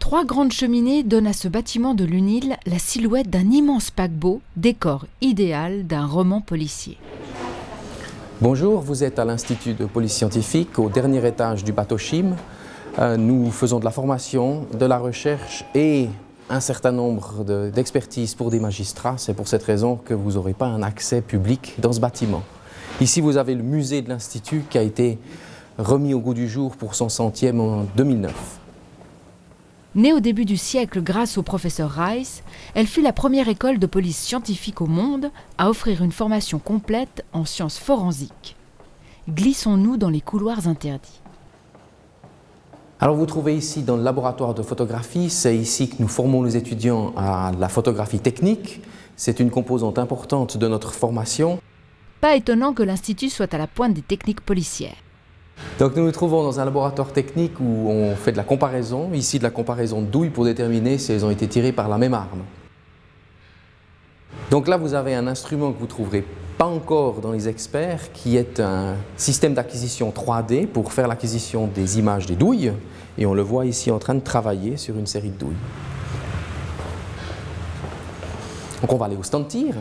Trois grandes cheminées donnent à ce bâtiment de l'UNIL la silhouette d'un immense paquebot, décor idéal d'un roman policier. Bonjour, vous êtes à l'Institut de police scientifique, au dernier étage du bateau Chim. Euh, nous faisons de la formation, de la recherche et un certain nombre d'expertises pour des magistrats. C'est pour cette raison que vous n'aurez pas un accès public dans ce bâtiment. Ici, vous avez le musée de l'Institut qui a été remis au goût du jour pour son centième en 2009. Née au début du siècle grâce au professeur Rice, elle fut la première école de police scientifique au monde à offrir une formation complète en sciences forensiques. Glissons-nous dans les couloirs interdits. Alors vous trouvez ici dans le laboratoire de photographie, c'est ici que nous formons les étudiants à la photographie technique. C'est une composante importante de notre formation. Pas étonnant que l'Institut soit à la pointe des techniques policières. Donc nous nous trouvons dans un laboratoire technique où on fait de la comparaison, ici de la comparaison de douilles pour déterminer si elles ont été tirées par la même arme. Donc là vous avez un instrument que vous trouverez pas encore dans les experts qui est un système d'acquisition 3D pour faire l'acquisition des images des douilles et on le voit ici en train de travailler sur une série de douilles. Donc on va aller au stand tir.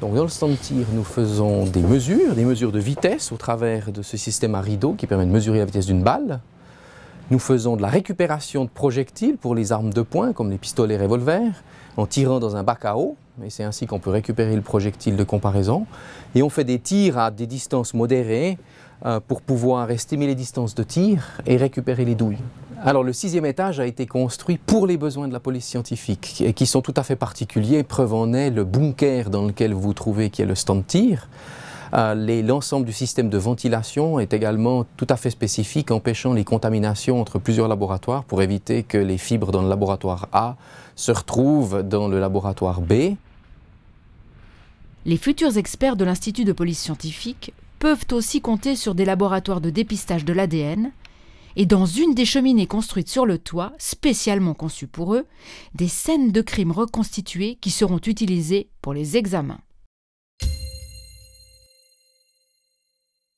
Dans le stand tir, nous faisons des mesures, des mesures de vitesse au travers de ce système à rideau qui permet de mesurer la vitesse d'une balle. Nous faisons de la récupération de projectiles pour les armes de poing, comme les pistolets revolvers, en tirant dans un bac à eau, et c'est ainsi qu'on peut récupérer le projectile de comparaison. Et on fait des tirs à des distances modérées euh, pour pouvoir estimer les distances de tir et récupérer les douilles. Alors le sixième étage a été construit pour les besoins de la police scientifique, qui sont tout à fait particuliers. Preuve en est le bunker dans lequel vous vous trouvez, qui est le stand tir. Euh, l'ensemble du système de ventilation est également tout à fait spécifique, empêchant les contaminations entre plusieurs laboratoires pour éviter que les fibres dans le laboratoire A se retrouvent dans le laboratoire B. Les futurs experts de l'Institut de police scientifique peuvent aussi compter sur des laboratoires de dépistage de l'ADN, et dans une des cheminées construites sur le toit, spécialement conçues pour eux, des scènes de crimes reconstituées qui seront utilisées pour les examens.